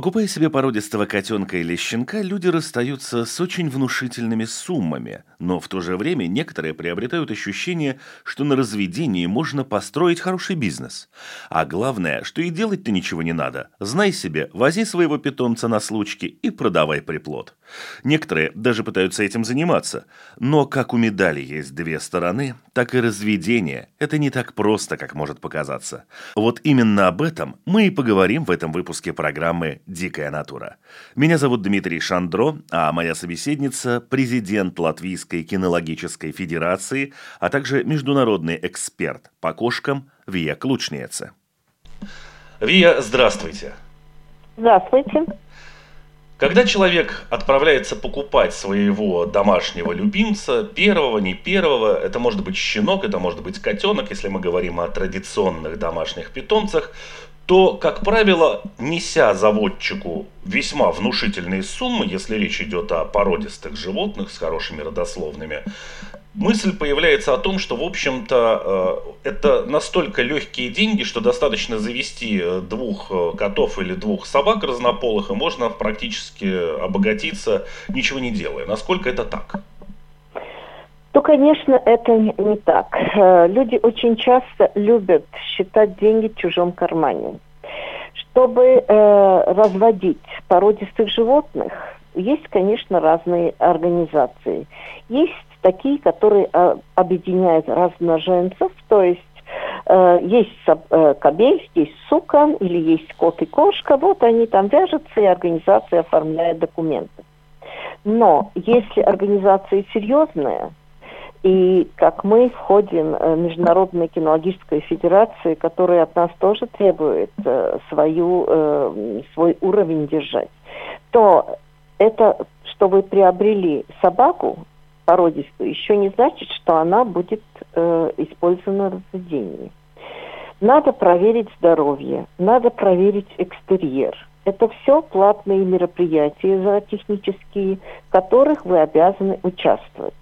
Покупая себе породистого котенка или щенка, люди расстаются с очень внушительными суммами, но в то же время некоторые приобретают ощущение, что на разведении можно построить хороший бизнес. А главное, что и делать-то ничего не надо. Знай себе, вози своего питомца на случки и продавай приплод. Некоторые даже пытаются этим заниматься. Но как у медали есть две стороны, так и разведение – это не так просто, как может показаться. Вот именно об этом мы и поговорим в этом выпуске программы «Дикая натура». Меня зовут Дмитрий Шандро, а моя собеседница – президент Латвийской кинологической федерации, а также международный эксперт по кошкам Вия Клучниеце. Вия, здравствуйте. Здравствуйте. Когда человек отправляется покупать своего домашнего любимца, первого, не первого, это может быть щенок, это может быть котенок, если мы говорим о традиционных домашних питомцах, то, как правило, неся заводчику весьма внушительные суммы, если речь идет о породистых животных с хорошими родословными, мысль появляется о том, что, в общем-то, э, это настолько легкие деньги, что достаточно завести э, двух э, котов или двух собак разнополых, и можно практически обогатиться, ничего не делая. Насколько это так? То, конечно, это не так. Э, люди очень часто любят считать деньги в чужом кармане. Чтобы э, разводить породистых животных, есть, конечно, разные организации. Есть такие, которые э, объединяют размноженцев, то есть э, есть э, кобель, есть сука или есть кот и кошка, вот они там вяжутся, и организация оформляет документы. Но если организация серьезная, и как мы входим в Международную кинологическую федерацию, которая от нас тоже требует э, свою, э, свой уровень держать, то это, что вы приобрели собаку породистую, еще не значит, что она будет э, использована в разведении. Надо проверить здоровье, надо проверить экстерьер. Это все платные мероприятия зоотехнические, в которых вы обязаны участвовать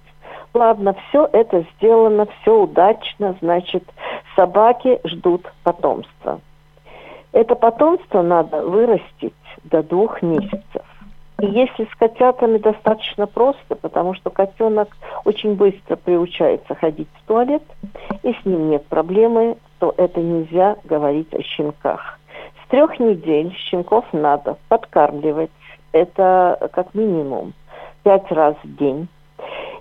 ладно, все это сделано, все удачно, значит, собаки ждут потомства. Это потомство надо вырастить до двух месяцев. И если с котятами достаточно просто, потому что котенок очень быстро приучается ходить в туалет, и с ним нет проблемы, то это нельзя говорить о щенках. С трех недель щенков надо подкармливать, это как минимум пять раз в день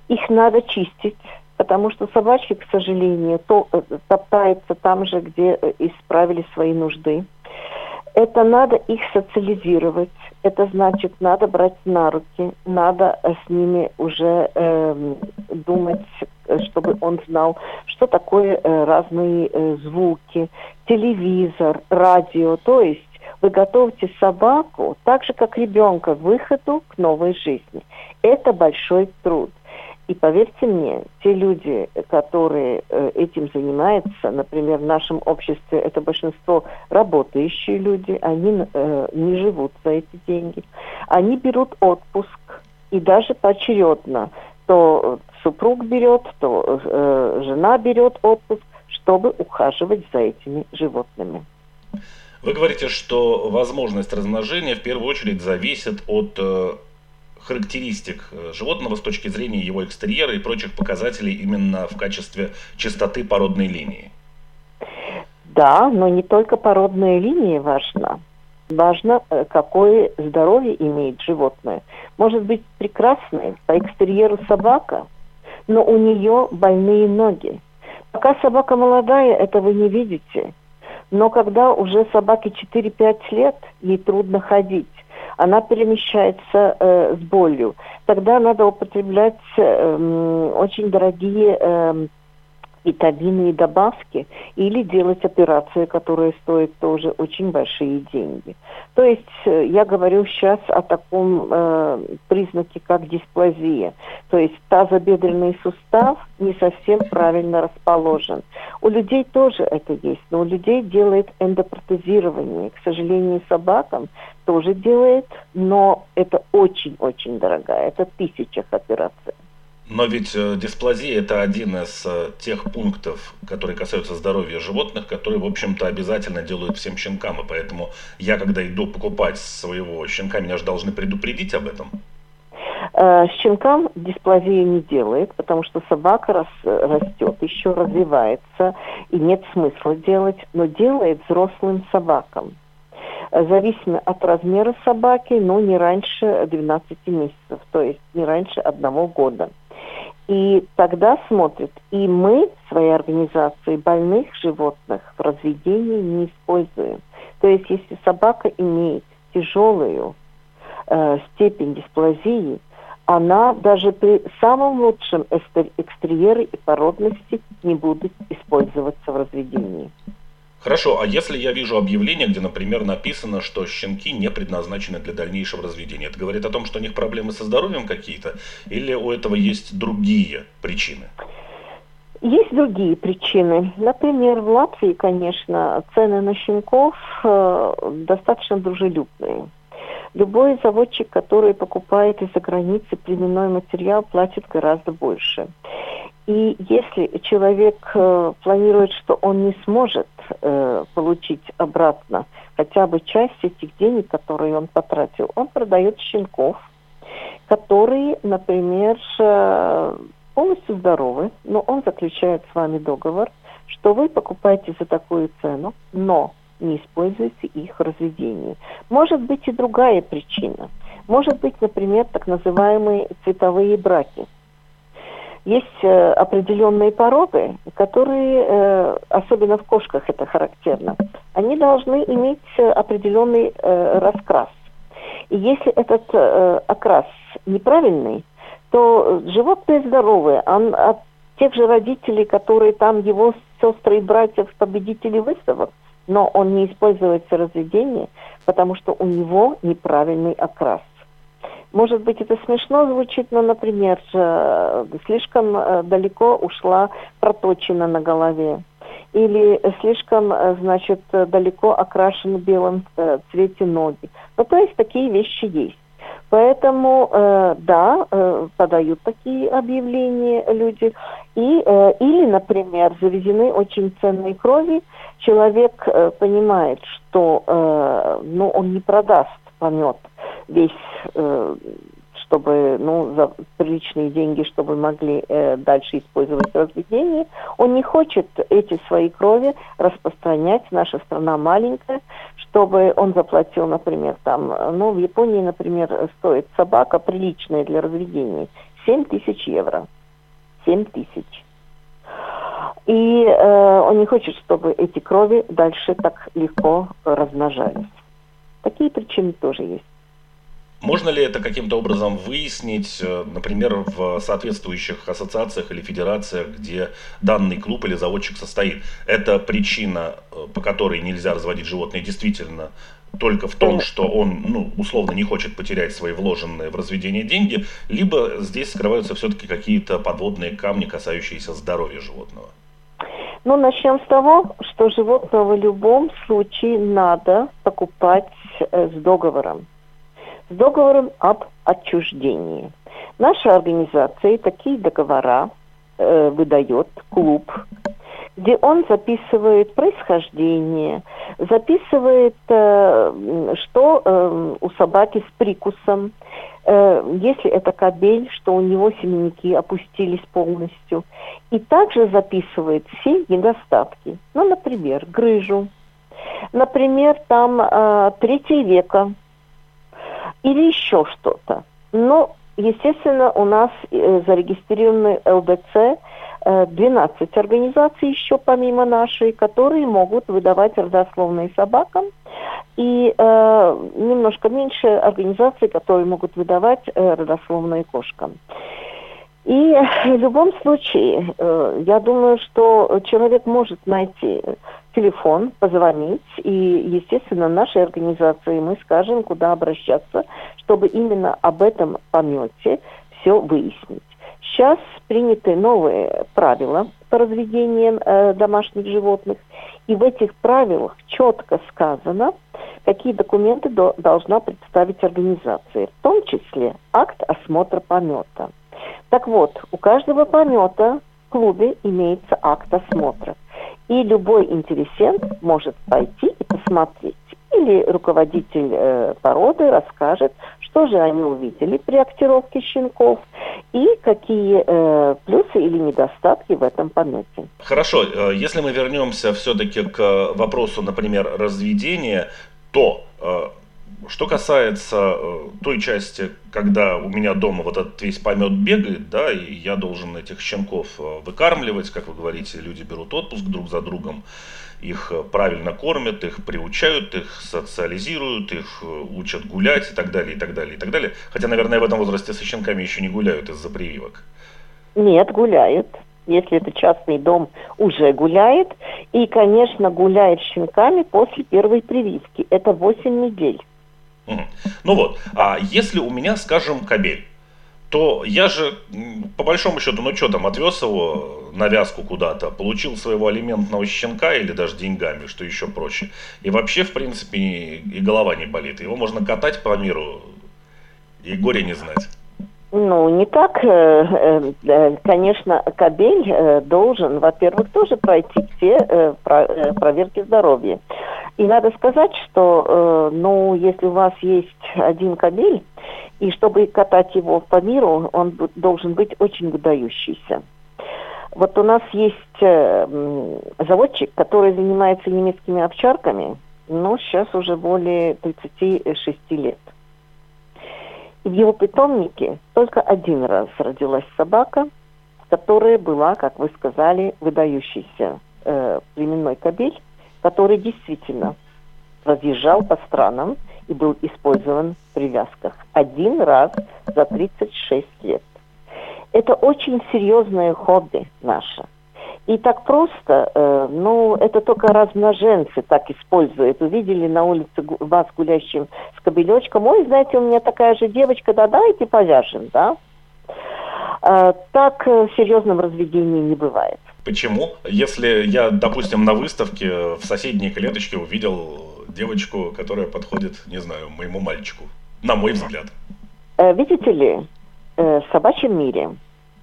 их надо чистить, потому что собачки, к сожалению, то, э, топтаются там же, где э, исправили свои нужды. Это надо их социализировать. Это значит, надо брать на руки, надо э, с ними уже э, думать, чтобы он знал, что такое э, разные э, звуки, телевизор, радио. То есть вы готовите собаку так же, как ребенка, к выходу к новой жизни. Это большой труд. И поверьте мне, те люди, которые э, этим занимаются, например, в нашем обществе это большинство работающие люди, они э, не живут за эти деньги. Они берут отпуск и даже поочередно. То супруг берет, то э, жена берет отпуск, чтобы ухаживать за этими животными. Вы говорите, что возможность размножения в первую очередь зависит от э, характеристик э, животного с точки зрения его экстерьера и прочих показателей именно в качестве чистоты породной линии. Да, но не только породная линия важна. Важно, э, какое здоровье имеет животное. Может быть прекрасная по экстерьеру собака, но у нее больные ноги. Пока собака молодая, это вы не видите. Но когда уже собаке 4-5 лет, ей трудно ходить она перемещается э, с болью. Тогда надо употреблять э, очень дорогие э, витамины и добавки, или делать операции, которые стоят тоже очень большие деньги. То есть э, я говорю сейчас о таком э, признаке, как дисплазия. То есть тазобедренный сустав не совсем правильно расположен. У людей тоже это есть, но у людей делает эндопротезирование. К сожалению, собакам тоже делает, но это очень-очень дорогая, это тысячах операций. Но ведь э, дисплазия это один из э, тех пунктов, которые касаются здоровья животных, которые, в общем-то, обязательно делают всем щенкам. И поэтому я, когда иду покупать своего щенка, меня же должны предупредить об этом. Э, щенкам дисплазию не делает, потому что собака рас, растет, еще развивается, и нет смысла делать, но делает взрослым собакам. Зависимо от размера собаки, но не раньше 12 месяцев, то есть не раньше одного года. И тогда смотрят, и мы своей организации больных животных в разведении не используем. То есть если собака имеет тяжелую э, степень дисплазии, она даже при самом лучшем экстерьере и породности не будет использоваться в разведении. Хорошо, а если я вижу объявление, где, например, написано, что щенки не предназначены для дальнейшего разведения, это говорит о том, что у них проблемы со здоровьем какие-то, или у этого есть другие причины? Есть другие причины. Например, в Латвии, конечно, цены на щенков э, достаточно дружелюбные. Любой заводчик, который покупает из-за границы племенной материал, платит гораздо больше. И если человек э, планирует, что он не сможет э, получить обратно хотя бы часть этих денег, которые он потратил, он продает щенков, которые, например, э, полностью здоровы, но он заключает с вами договор, что вы покупаете за такую цену, но не используете их в разведении. Может быть и другая причина. Может быть, например, так называемые цветовые браки – есть э, определенные породы, которые, э, особенно в кошках это характерно, они должны иметь э, определенный раскрас. И если этот окрас неправильный, то животное здоровое, он от тех же родителей, которые там его сестры и братьев победители выставок, но он не используется в разведении, потому что у него неправильный окрас. Может быть, это смешно звучит, но, например, слишком э, далеко ушла проточина на голове. Или слишком, э, значит, далеко окрашен белым э, цвете ноги. Ну, то есть такие вещи есть. Поэтому, э, да, э, подают такие объявления люди. И, э, или, например, завезены очень ценные крови. Человек э, понимает, что э, ну, он не продаст помет весь, э, чтобы, ну, за приличные деньги, чтобы могли э, дальше использовать разведение. Он не хочет эти свои крови распространять. Наша страна маленькая, чтобы он заплатил, например, там, ну, в Японии, например, стоит собака приличная для разведения 7 тысяч евро. 7 тысяч. И э, он не хочет, чтобы эти крови дальше так легко размножались. Такие причины тоже есть. Можно ли это каким-то образом выяснить, э, например, в соответствующих ассоциациях или федерациях, где данный клуб или заводчик состоит? Это причина, э, по которой нельзя разводить животные, действительно только в том, что он, ну, условно не хочет потерять свои вложенные в разведение деньги, либо здесь скрываются все-таки какие-то подводные камни, касающиеся здоровья животного? Ну, начнем с того, что животного в любом случае надо покупать э, с договором с договором об отчуждении. Наша организация такие договора э, выдает клуб, где он записывает происхождение, записывает, э, что э, у собаки с прикусом, э, если это кобель, что у него семенники опустились полностью. И также записывает все недостатки. Ну, например, грыжу. Например, там э, третье века – или еще что-то. Но, естественно, у нас э, зарегистрированы ЛДЦ 12 э, организаций еще помимо нашей, которые могут выдавать родословные собакам, и э, немножко меньше организаций, которые могут выдавать э, родословные кошкам. И в любом случае, э, я думаю, что человек может найти телефон, позвонить, и, естественно, нашей организации мы скажем, куда обращаться, чтобы именно об этом помете все выяснить. Сейчас приняты новые правила по разведению э, домашних животных, и в этих правилах четко сказано, какие документы до, должна представить организация, в том числе акт осмотра помета. Так вот, у каждого помета в клубе имеется акт осмотра. И любой интересент может пойти и посмотреть. Или руководитель э, породы расскажет, что же они увидели при актировке щенков и какие э, плюсы или недостатки в этом помете. Хорошо, э, если мы вернемся все-таки к вопросу, например, разведения, то э, что касается э, той части, когда у меня дома вот этот весь помет бегает, да, и я должен этих щенков э, выкармливать, как вы говорите, люди берут отпуск друг за другом, их э, правильно кормят, их приучают, их социализируют, их учат гулять и так далее, и так далее, и так далее. Хотя, наверное, в этом возрасте со щенками еще не гуляют из-за прививок. Нет, гуляют. Если это частный дом, уже гуляет. И, конечно, гуляет щенками после первой прививки. Это 8 недель. Ну вот, а если у меня, скажем, кабель, то я же, по большому счету, ну что там, отвез его на вязку куда-то, получил своего алиментного щенка или даже деньгами, что еще проще. И вообще, в принципе, и голова не болит. Его можно катать по миру и горе не знать. Ну, не так. Э, э, э, конечно, кабель должен, во-первых, тоже пройти все проверки здоровья. И надо сказать, что, ну, если у вас есть один кабель, и чтобы катать его по миру, он должен быть очень выдающийся. Вот у нас есть заводчик, который занимается немецкими овчарками, ну, сейчас уже более 36 лет в его питомнике только один раз родилась собака, которая была, как вы сказали, выдающийся э, племенной кобель, который действительно разъезжал по странам и был использован в привязках один раз за 36 лет. Это очень серьезное хобби наше – и так просто, э, ну, это только размноженцы так используют. Увидели на улице вас гуляющим с кобелечком, ой, знаете, у меня такая же девочка, да давайте повяжем, да? Э, так в серьезном разведении не бывает. Почему? Если я, допустим, на выставке в соседней клеточке увидел девочку, которая подходит, не знаю, моему мальчику, на мой взгляд. Э, видите ли, э, в собачьем мире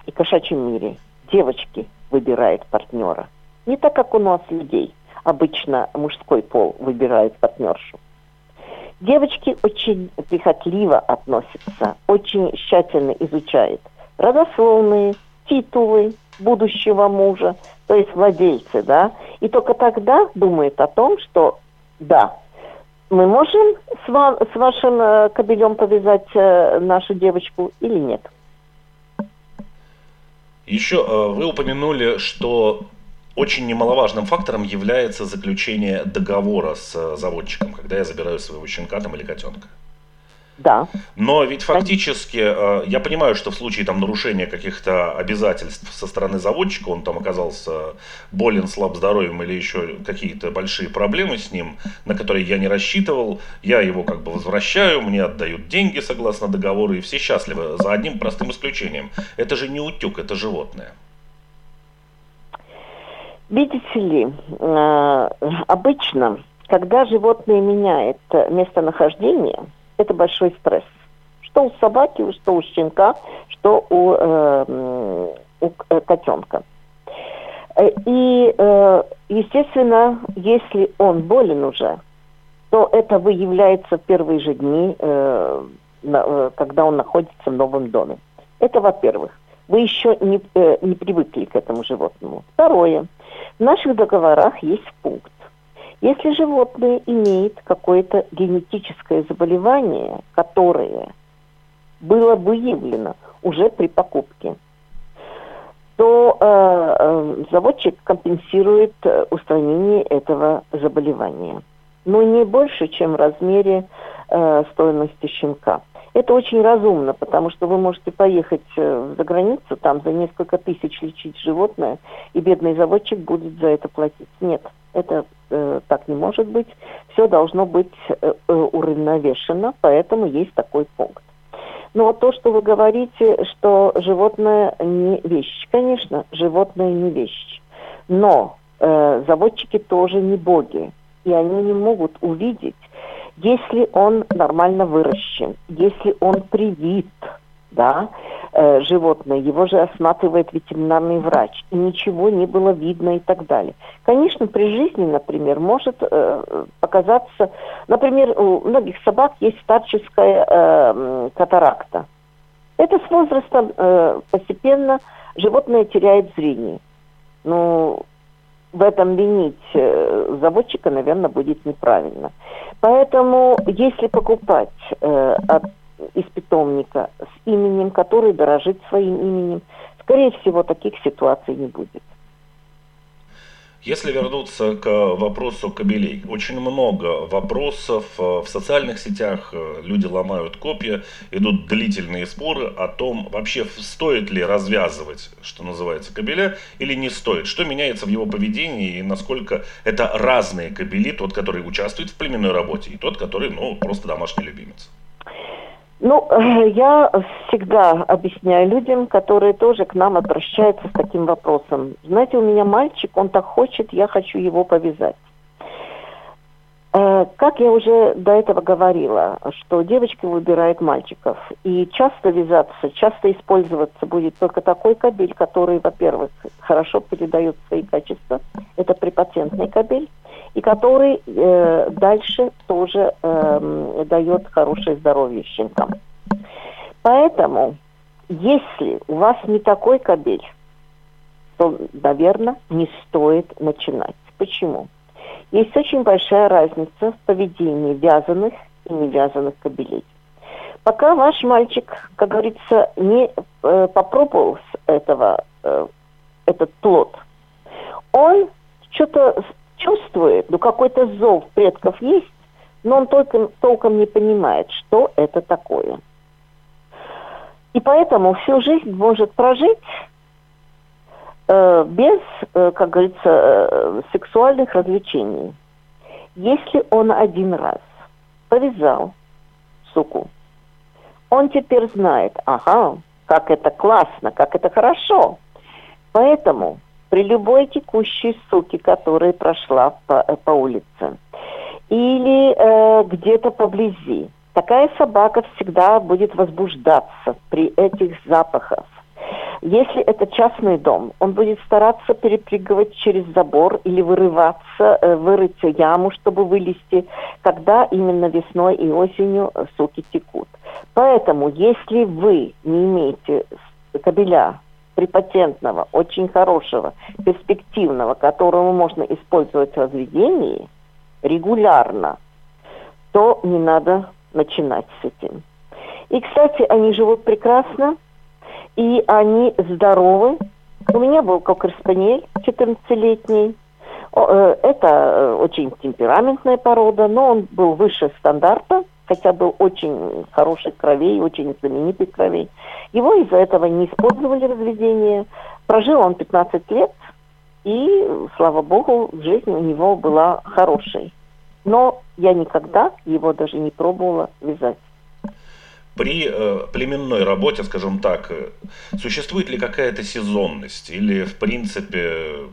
и кошачьем мире девочки выбирает партнера. Не так, как у нас людей. Обычно мужской пол выбирает партнершу. Девочки очень прихотливо относятся, очень тщательно изучают родословные, титулы будущего мужа, то есть владельцы, да, и только тогда думает о том, что да, мы можем с, ва- с вашим э, кобелем повязать э, нашу девочку или нет. Еще э, вы упомянули, что очень немаловажным фактором является заключение договора с э, заводчиком, когда я забираю своего щенка там или котенка. Да. Но ведь фактически, э, я понимаю, что в случае там нарушения каких-то обязательств со стороны заводчика, он там оказался болен, слаб здоровьем или еще какие-то большие проблемы с ним, на которые я не рассчитывал, я его как бы возвращаю, мне отдают деньги согласно договору, и все счастливы, за одним простым исключением. Это же не утюг, это животное. Видите ли, э, обычно, когда животное меняет местонахождение, это большой стресс. Что у собаки, что у щенка, что у, э, у э, котенка. Э, и, э, естественно, если он болен уже, то это выявляется в первые же дни, э, на, э, когда он находится в новом доме. Это во-первых. Вы еще не, э, не привыкли к этому животному. Второе. В наших договорах есть пункт, если животное имеет какое-то генетическое заболевание, которое было выявлено уже при покупке, то э, э, заводчик компенсирует э, устранение этого заболевания. Но не больше, чем в размере э, стоимости щенка. Это очень разумно, потому что вы можете поехать э, за границу, там за несколько тысяч лечить животное, и бедный заводчик будет за это платить. Нет, это так не может быть. Все должно быть э, э, уравновешено, поэтому есть такой пункт. Но вот то, что вы говорите, что животное не вещь, конечно, животное не вещь. Но э, заводчики тоже не боги, и они не могут увидеть, если он нормально выращен, если он привит, да, э, животное, его же осматривает ветеринарный врач, и ничего не было видно и так далее. Конечно, при жизни, например, может э, показаться, например, у многих собак есть старческая э, катаракта. Это с возрастом э, постепенно животное теряет зрение. Ну, в этом винить э, заводчика, наверное, будет неправильно. Поэтому, если покупать э, от, из питомника с именем, который дорожит своим именем, скорее всего, таких ситуаций не будет. Если вернуться к вопросу кабелей, очень много вопросов э, в социальных сетях, э, люди ломают копья, идут длительные споры о том, вообще стоит ли развязывать, что называется, кабеля или не стоит, что меняется в его поведении и насколько это разные кабели, тот, который участвует в племенной работе и тот, который, ну, просто домашний любимец. Ну, я всегда объясняю людям, которые тоже к нам обращаются с таким вопросом. Знаете, у меня мальчик, он так хочет, я хочу его повязать. Э, как я уже до этого говорила, что девочки выбирают мальчиков, и часто вязаться, часто использоваться будет только такой кабель, который, во-первых, хорошо передает свои качества, это препатентный кабель, и который э, дальше тоже э, дает хорошее здоровье щенкам. Поэтому, если у вас не такой кабель, то, наверное, не стоит начинать. Почему? Есть очень большая разница в поведении вязаных и невязаных кабелей. Пока ваш мальчик, как говорится, не э, попробовал с этого э, этот плод, он что-то чувствует, зов предков есть, но он только, толком не понимает, что это такое. И поэтому всю жизнь может прожить э, без, э, как говорится, э, сексуальных развлечений. Если он один раз повязал суку, он теперь знает, ага, как это классно, как это хорошо. Поэтому при любой текущей суке, которая прошла по, по улице, или э, где-то поблизи, такая собака всегда будет возбуждаться при этих запахах. Если это частный дом, он будет стараться перепрыгивать через забор или вырываться, э, вырыть яму, чтобы вылезти, когда именно весной и осенью суки текут. Поэтому, если вы не имеете кабеля препатентного, очень хорошего, перспективного, которого можно использовать в разведении регулярно, то не надо начинать с этим. И, кстати, они живут прекрасно, и они здоровы. У меня был кокер-спаниель 14-летний. Э, это э, очень темпераментная порода, но он был выше стандарта – хотя был очень хороших кровей, очень знаменитых кровей. Его из-за этого не использовали разведение. Прожил он 15 лет, и, слава богу, жизнь у него была хорошей. Но я никогда его даже не пробовала вязать. При э, племенной работе, скажем так, э, существует ли какая-то сезонность или, в принципе,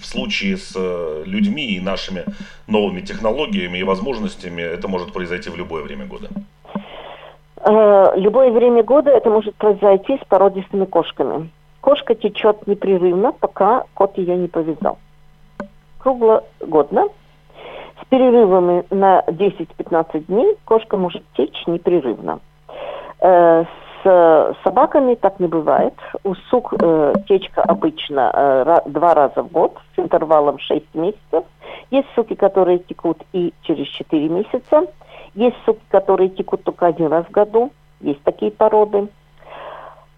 в случае с э, людьми и нашими новыми технологиями и возможностями это может произойти в любое время года? Э, любое время года это может произойти с породистыми кошками. Кошка течет непрерывно, пока кот ее не повязал. Круглогодно, с перерывами на 10-15 дней, кошка может течь непрерывно. Э, с собаками так не бывает. У сук э, течка обычно э, два раза в год с интервалом 6 месяцев. Есть суки, которые текут и через 4 месяца. Есть суки, которые текут только один раз в году. Есть такие породы.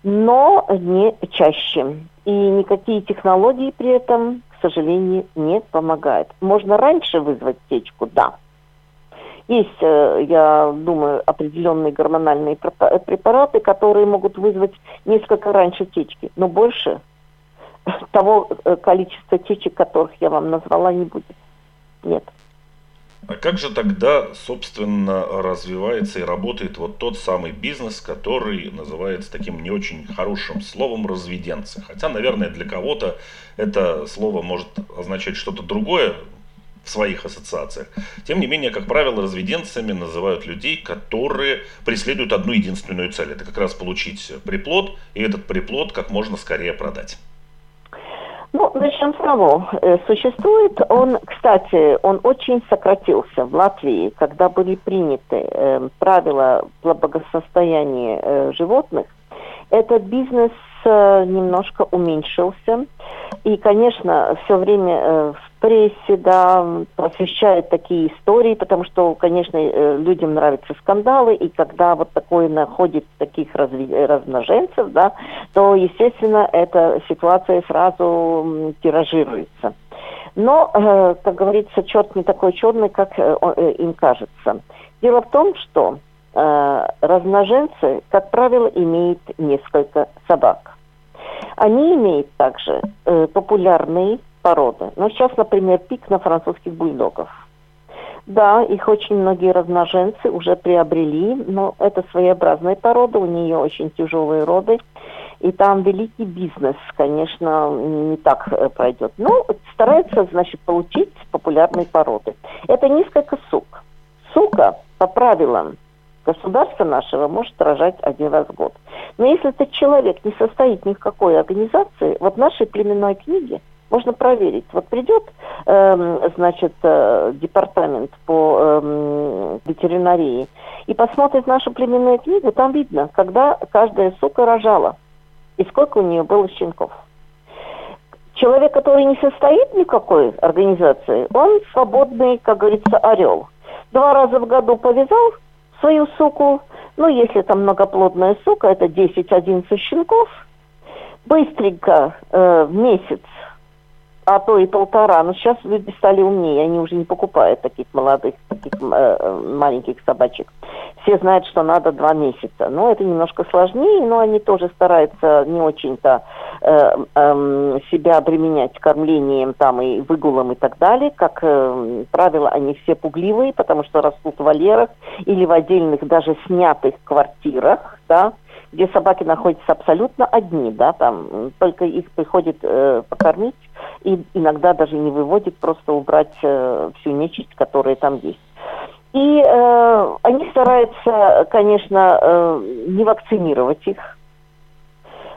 Но не чаще. И никакие технологии при этом, к сожалению, не помогают. Можно раньше вызвать течку, да. Есть, э, я думаю, определенные гормональные препараты, которые могут вызвать несколько раньше течки, но больше того э, количества течек, которых я вам назвала, не будет. Нет. А как же тогда, собственно, развивается и работает вот тот самый бизнес, который называется таким не очень хорошим словом разведенцы? Хотя, наверное, для кого-то это слово может означать что-то другое в своих ассоциациях. Тем не менее, как правило, разведенцами называют людей, которые преследуют одну единственную цель. Это как раз получить приплод, и этот приплод как можно скорее продать. Ну, начнем с того. Э, существует он, кстати, он очень сократился в Латвии, когда были приняты э, правила благосостояния э, животных. Этот бизнес э, немножко уменьшился. И, конечно, все время э, прессе, да, освещают такие истории, потому что, конечно, э, людям нравятся скандалы, и когда вот такое находит таких разви- размноженцев, да, то, естественно, эта ситуация сразу тиражируется. Но, э, как говорится, черт не такой черный, как э, э, им кажется. Дело в том, что э, размноженцы, как правило, имеют несколько собак. Они имеют также э, популярные породы. Ну, сейчас, например, пик на французских бульдогов. Да, их очень многие размноженцы уже приобрели, но это своеобразная порода, у нее очень тяжелые роды, и там великий бизнес, конечно, не так э, пройдет. Но ну, стараются, значит, получить популярные породы. Это несколько сук. Сука, по правилам государства нашего, может рожать один раз в год. Но если этот человек не состоит ни в какой организации, вот в нашей племенной книге можно проверить. Вот придет, э, значит, э, департамент по э, ветеринарии и посмотрит нашу племенную книгу, там видно, когда каждая сука рожала и сколько у нее было щенков. Человек, который не состоит ни в какой организации, он свободный, как говорится, орел. Два раза в году повязал свою суку, ну, если это многоплодная сука, это 10-11 щенков, быстренько э, в месяц а то и полтора. Но сейчас люди стали умнее, они уже не покупают таких молодых, таких э, маленьких собачек. Все знают, что надо два месяца. Но это немножко сложнее, но они тоже стараются не очень-то э, э, себя обременять кормлением там и выгулом и так далее. Как э, правило, они все пугливые, потому что растут в вольерах или в отдельных даже снятых квартирах, да, где собаки находятся абсолютно одни, да, там только их приходит э, покормить и иногда даже не выводит, просто убрать э, всю нечисть, которая там есть. И э, они стараются, конечно, э, не вакцинировать их.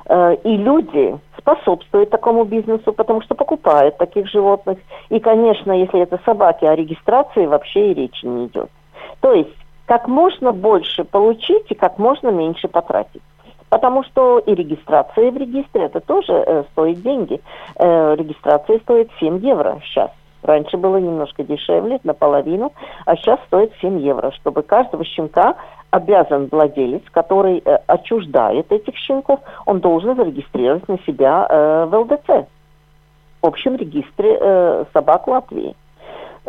Э, и люди способствуют такому бизнесу, потому что покупают таких животных. И, конечно, если это собаки, о регистрации вообще и речи не идет. То есть как можно больше получить и как можно меньше потратить. Потому что и регистрация в регистре, это тоже э, стоит деньги. Э, регистрация стоит 7 евро сейчас. Раньше было немножко дешевле, наполовину, а сейчас стоит 7 евро, чтобы каждого щенка обязан владелец, который э, отчуждает этих щенков, он должен зарегистрировать на себя э, в ЛДЦ, в общем регистре э, собак Латвии.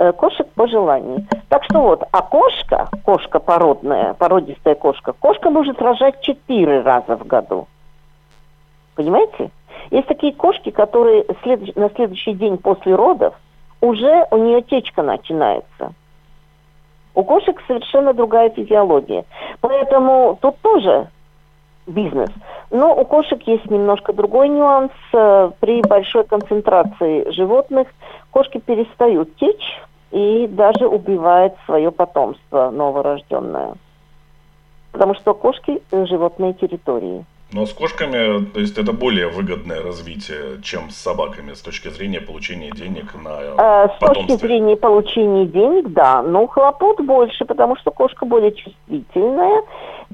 Э, кошек по желанию. Так что вот, а кошка, кошка породная, породистая кошка, кошка может рожать четыре раза в году. Понимаете? Есть такие кошки, которые след... на следующий день после родов уже у нее течка начинается. У кошек совершенно другая физиология. Поэтому тут тоже бизнес. Но у кошек есть немножко другой нюанс. Э, при большой концентрации животных кошки перестают течь, и даже убивает свое потомство новорожденное. Потому что кошки – животные территории. Но с кошками, то есть это более выгодное развитие, чем с собаками с точки зрения получения денег на а, С точки зрения получения денег, да, но хлопот больше, потому что кошка более чувствительная,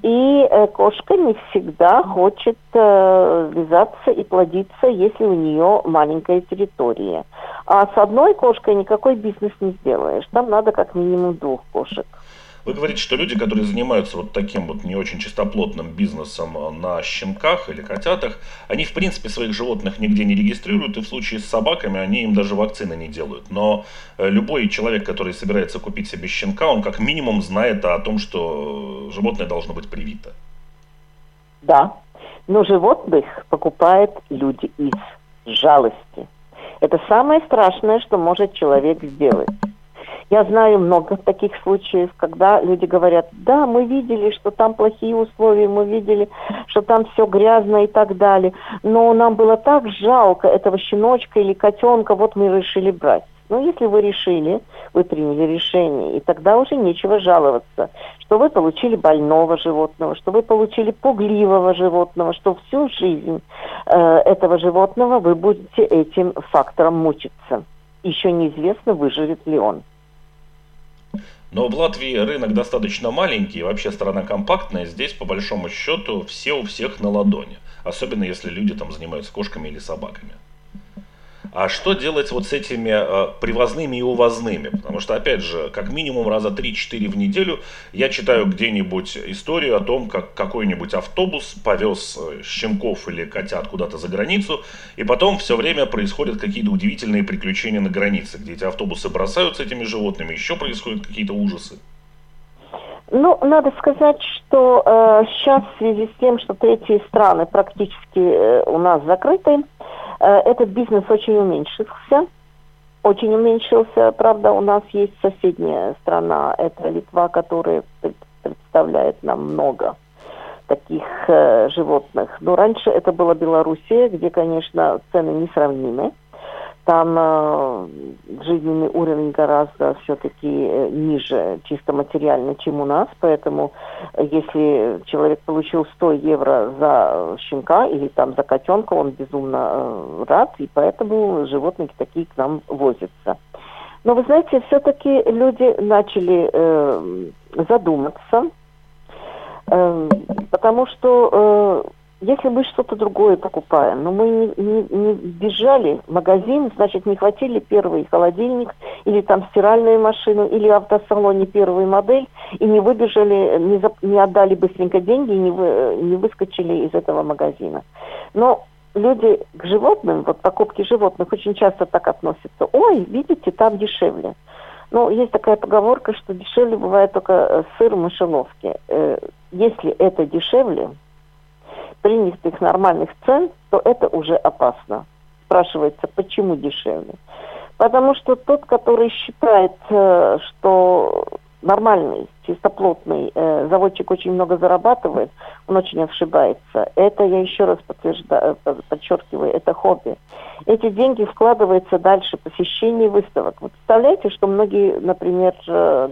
и э, кошка не всегда хочет э, вязаться и плодиться, если у нее маленькая территория. А с одной кошкой никакой бизнес не сделаешь. Там надо как минимум двух кошек. Вы говорите, что люди, которые занимаются вот таким вот не очень чистоплотным бизнесом на щенках или котятах, они в принципе своих животных нигде не регистрируют, и в случае с собаками они им даже вакцины не делают. Но э, любой человек, который собирается купить себе щенка, он как минимум знает о том, что животное должно быть привито. Да, но животных покупают люди из жалости. Это самое страшное, что может человек сделать. Я знаю много таких случаев, когда люди говорят, да, мы видели, что там плохие условия, мы видели, что там все грязно и так далее, но нам было так жалко этого щеночка или котенка, вот мы решили брать. Но если вы решили, вы приняли решение, и тогда уже нечего жаловаться, что вы получили больного животного, что вы получили пугливого животного, что всю жизнь э, этого животного вы будете этим фактором мучиться. Еще неизвестно, выживет ли он. Но в Латвии рынок достаточно маленький, вообще страна компактная, здесь по большому счету все у всех на ладони. Особенно если люди там занимаются кошками или собаками. А что делать вот с этими э, привозными и увозными? Потому что, опять же, как минимум раза 3-4 в неделю я читаю где-нибудь историю о том, как какой-нибудь автобус повез э, щенков или котят куда-то за границу, и потом все время происходят какие-то удивительные приключения на границе, где эти автобусы бросаются этими животными, еще происходят какие-то ужасы. Ну, надо сказать, что э, сейчас в связи с тем, что третьи страны практически э, у нас закрыты, этот бизнес очень уменьшился. Очень уменьшился. Правда, у нас есть соседняя страна, это Литва, которая представляет нам много таких э, животных. Но раньше это была Белоруссия, где, конечно, цены несравнимы. Там э, жизненный уровень гораздо все-таки э, ниже чисто материально, чем у нас. Поэтому э, если человек получил 100 евро за щенка или там за котенка, он безумно э, рад, и поэтому животные такие к нам возятся. Но вы знаете, все-таки люди начали э, задуматься, э, потому что э, если мы что-то другое покупаем, но мы не, не, не бежали в магазин, значит, не хватили первый холодильник или там стиральную машину или автосалоне первую модель и не выбежали, не, за, не отдали быстренько деньги и не, вы, не выскочили из этого магазина. Но люди к животным, вот покупки животных очень часто так относятся. Ой, видите, там дешевле. Ну, есть такая поговорка, что дешевле бывает только э, сыр в мышеловке. Э, если это дешевле, принятых нормальных цен, то это уже опасно. Спрашивается, почему дешевле? Потому что тот, который считает, э, что нормальный, чистоплотный э, заводчик очень много зарабатывает, он очень ошибается. Это, я еще раз подтверждаю, э, подчеркиваю, это хобби. Эти деньги вкладываются дальше посещение выставок. Вы представляете, что многие, например,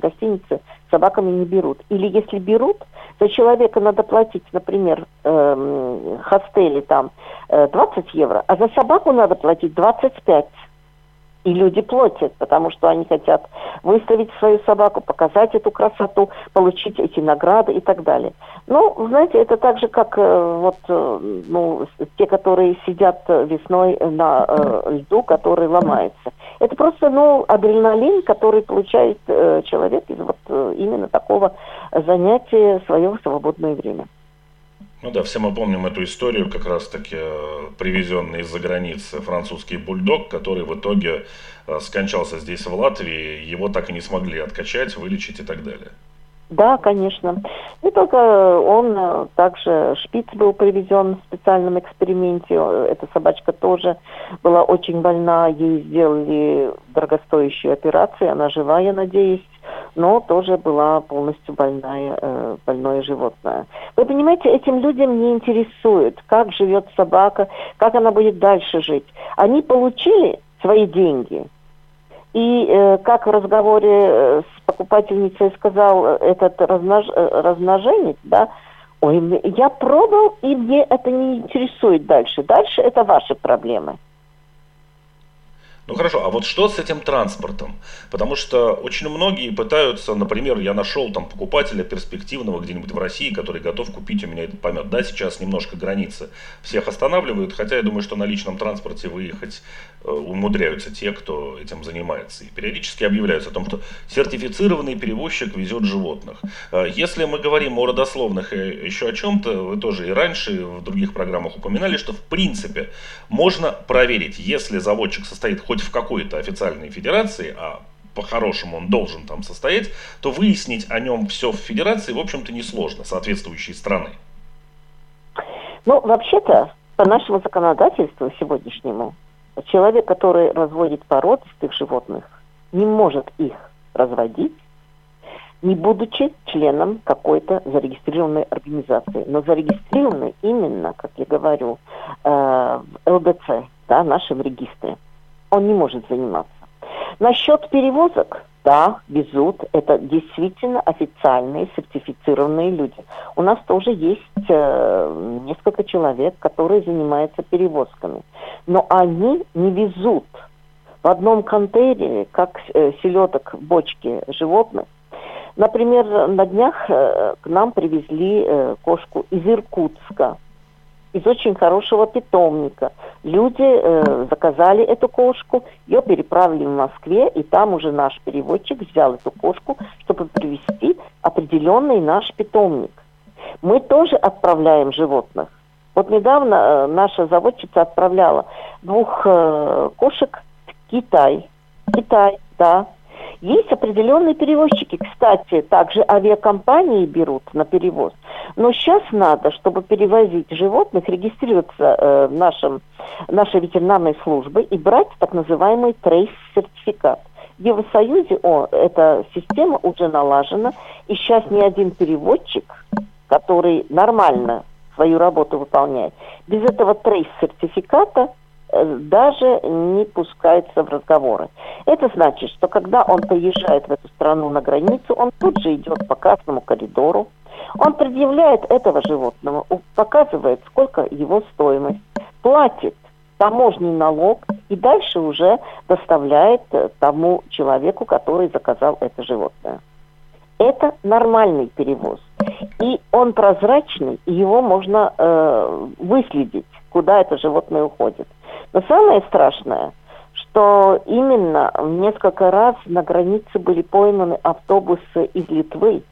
гостиницы собаками не берут. Или если берут, за человека надо платить, например, э, хостели там э, 20 евро, а за собаку надо платить 25. И люди платят, потому что они хотят выставить свою собаку, показать эту красоту, получить эти награды и так далее. Ну, знаете, это так же, как э, вот, э, ну, те, которые сидят весной на э, льду, который ломается. Это просто, ну, адреналин, который получает э, человек из вот э, именно такого занятия в свое свободное время. Ну да, все мы помним эту историю, как раз-таки э, привезенный из-за границы французский бульдог, который в итоге э, скончался здесь, в Латвии, его так и не смогли откачать, вылечить и так далее. Да, конечно. Не только он, э, также шпиц был привезен в специальном эксперименте. Эта собачка тоже была очень больна. Ей сделали дорогостоящую операцию. Она жива, я надеюсь но тоже была полностью больная, э, больное животное. Вы понимаете, этим людям не интересует, как живет собака, как она будет дальше жить. Они получили свои деньги, и э, как в разговоре э, с покупательницей сказал э, этот размнож, размноженец, да, ой, я пробовал, и мне это не интересует дальше. Дальше это ваши проблемы. Ну хорошо, а вот что с этим транспортом? Потому что очень многие пытаются, например, я нашел там покупателя перспективного где-нибудь в России, который готов купить у меня этот помет. Да, сейчас немножко границы всех останавливают, хотя я думаю, что на личном транспорте выехать э, умудряются те, кто этим занимается. И периодически объявляются о том, что сертифицированный перевозчик везет животных. Э, если мы говорим о родословных и еще о чем-то, вы тоже и раньше в других программах упоминали, что в принципе можно проверить, если заводчик состоит хоть хоть в какой-то официальной федерации, а по-хорошему он должен там состоять, то выяснить о нем все в федерации, в общем-то, несложно, соответствующей страны. Ну, вообще-то, по нашему законодательству сегодняшнему, человек, который разводит породистых животных, не может их разводить, не будучи членом какой-то зарегистрированной организации. Но зарегистрированной именно, как я говорю, э, в ЛДЦ, да, нашем регистре он не может заниматься. Насчет перевозок, да, везут. Это действительно официальные, сертифицированные люди. У нас тоже есть э, несколько человек, которые занимаются перевозками. Но они не везут в одном контейнере, как э, селедок бочки животных. Например, на днях э, к нам привезли э, кошку из Иркутска из очень хорошего питомника. Люди э, заказали эту кошку, ее переправили в Москве, и там уже наш переводчик взял эту кошку, чтобы привести определенный наш питомник. Мы тоже отправляем животных. Вот недавно э, наша заводчица отправляла двух э, кошек в Китай. Китай, да. Есть определенные перевозчики, кстати, также авиакомпании берут на перевоз. Но сейчас надо, чтобы перевозить животных, регистрироваться э, в нашем, нашей ветеринарной службе и брать так называемый трейс-сертификат. В Евросоюзе о, эта система уже налажена, и сейчас ни один переводчик, который нормально свою работу выполняет, без этого трейс-сертификата даже не пускается в разговоры. Это значит, что когда он приезжает в эту страну на границу, он тут же идет по красному коридору, он предъявляет этого животного, показывает, сколько его стоимость, платит таможенный налог и дальше уже доставляет э, тому человеку, который заказал это животное. Это нормальный перевоз. И он прозрачный, и его можно э, выследить, куда это животное уходит. Но самое страшное, что именно несколько раз на границе были пойманы автобусы из Литвы,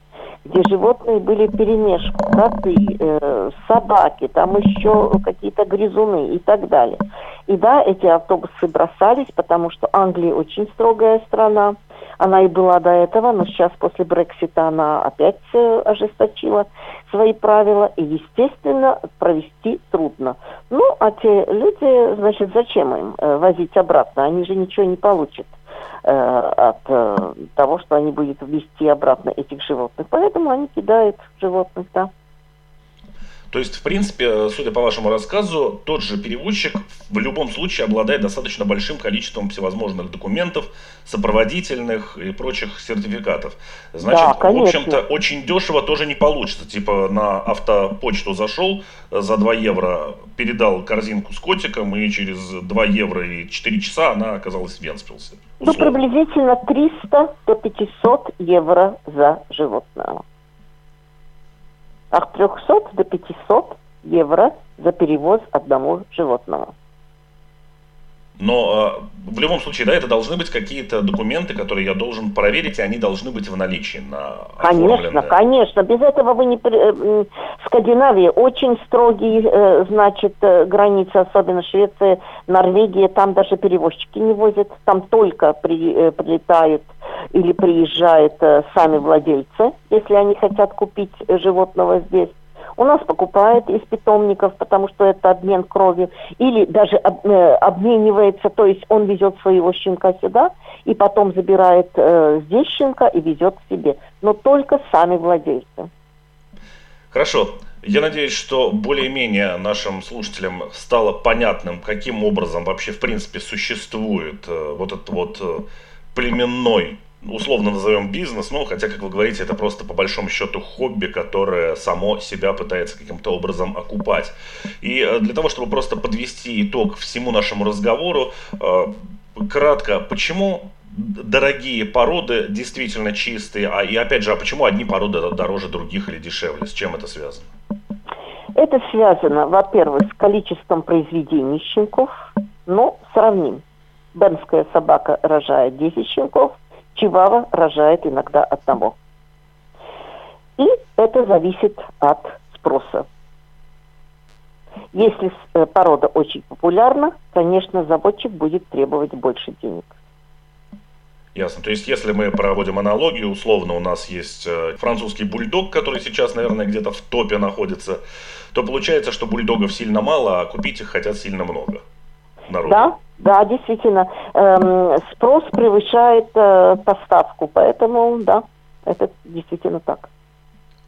где животные были перемешку, коты, э, собаки, там еще какие-то грызуны и так далее. И да, эти автобусы бросались, потому что Англия очень строгая страна, она и была до этого, но сейчас после Брексита она опять э, ожесточила свои правила, и, естественно, провести трудно. Ну, а те люди, значит, зачем им э, возить обратно? Они же ничего не получат от э, того, что они будут вести обратно этих животных. Поэтому они кидают животных, да. То есть, в принципе, судя по вашему рассказу, тот же переводчик в любом случае обладает достаточно большим количеством всевозможных документов, сопроводительных и прочих сертификатов. Значит, да, в общем-то, очень дешево тоже не получится. Типа на автопочту зашел за 2 евро, передал корзинку с котиком, и через 2 евро и 4 часа она оказалась в Венспилсе. Ну, приблизительно 300 до 500 евро за животное от 300 до 500 евро за перевоз одного животного. Но э, в любом случае, да, это должны быть какие-то документы, которые я должен проверить, и они должны быть в наличии на Конечно, конечно. Без этого вы не... Э, Скандинавия очень строгие, э, значит, границы, особенно Швеция, Норвегия, там даже перевозчики не возят, там только при, э, прилетают или приезжают э, сами владельцы, если они хотят купить животного здесь. У нас покупают из питомников, потому что это обмен кровью, или даже об, э, обменивается, то есть он везет своего щенка сюда и потом забирает э, здесь щенка и везет к себе, но только сами владельцы. Хорошо. Я надеюсь, что более-менее нашим слушателям стало понятным, каким образом вообще в принципе существует э, вот этот вот э, племенной условно назовем бизнес, ну, хотя, как вы говорите, это просто по большому счету хобби, которое само себя пытается каким-то образом окупать. И э, для того, чтобы просто подвести итог всему нашему разговору, э, кратко, почему дорогие породы действительно чистые, а и опять же, а почему одни породы дороже других или дешевле? С чем это связано? Это связано, во-первых, с количеством произведений щенков. Ну, сравним. Бенская собака рожает 10 щенков, чивава рожает иногда одного. И это зависит от спроса. Если э, порода очень популярна, конечно, заводчик будет требовать больше денег. Ясно. То есть, если мы проводим аналогию, условно у нас есть э, французский бульдог, который сейчас, наверное, где-то в топе находится, то получается, что бульдогов сильно мало, а купить их хотят сильно много. Народу. Да, да, действительно. Эм, спрос превышает э, поставку, поэтому, да, это действительно так.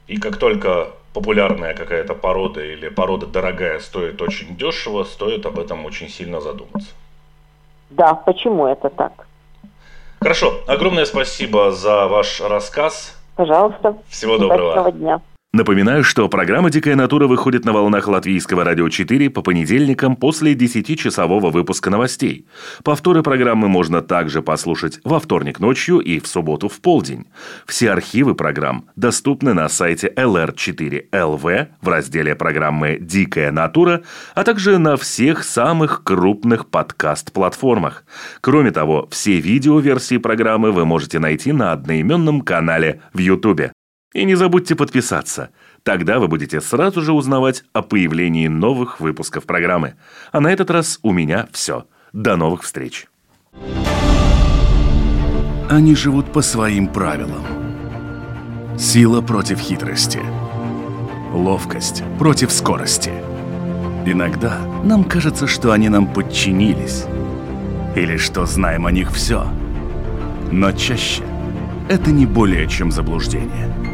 И как только популярная какая-то порода или порода дорогая стоит очень дешево, стоит об этом очень сильно задуматься. Да, почему это так? Хорошо, огромное спасибо за ваш рассказ. Пожалуйста. Всего доброго. дня. Напоминаю, что программа «Дикая натура» выходит на волнах Латвийского радио 4 по понедельникам после 10-часового выпуска новостей. Повторы программы можно также послушать во вторник ночью и в субботу в полдень. Все архивы программ доступны на сайте LR4LV в разделе программы «Дикая натура», а также на всех самых крупных подкаст-платформах. Кроме того, все видеоверсии программы вы можете найти на одноименном канале в YouTube. И не забудьте подписаться. Тогда вы будете сразу же узнавать о появлении новых выпусков программы. А на этот раз у меня все. До новых встреч. Они живут по своим правилам. Сила против хитрости. Ловкость против скорости. Иногда нам кажется, что они нам подчинились. Или что знаем о них все. Но чаще это не более чем заблуждение –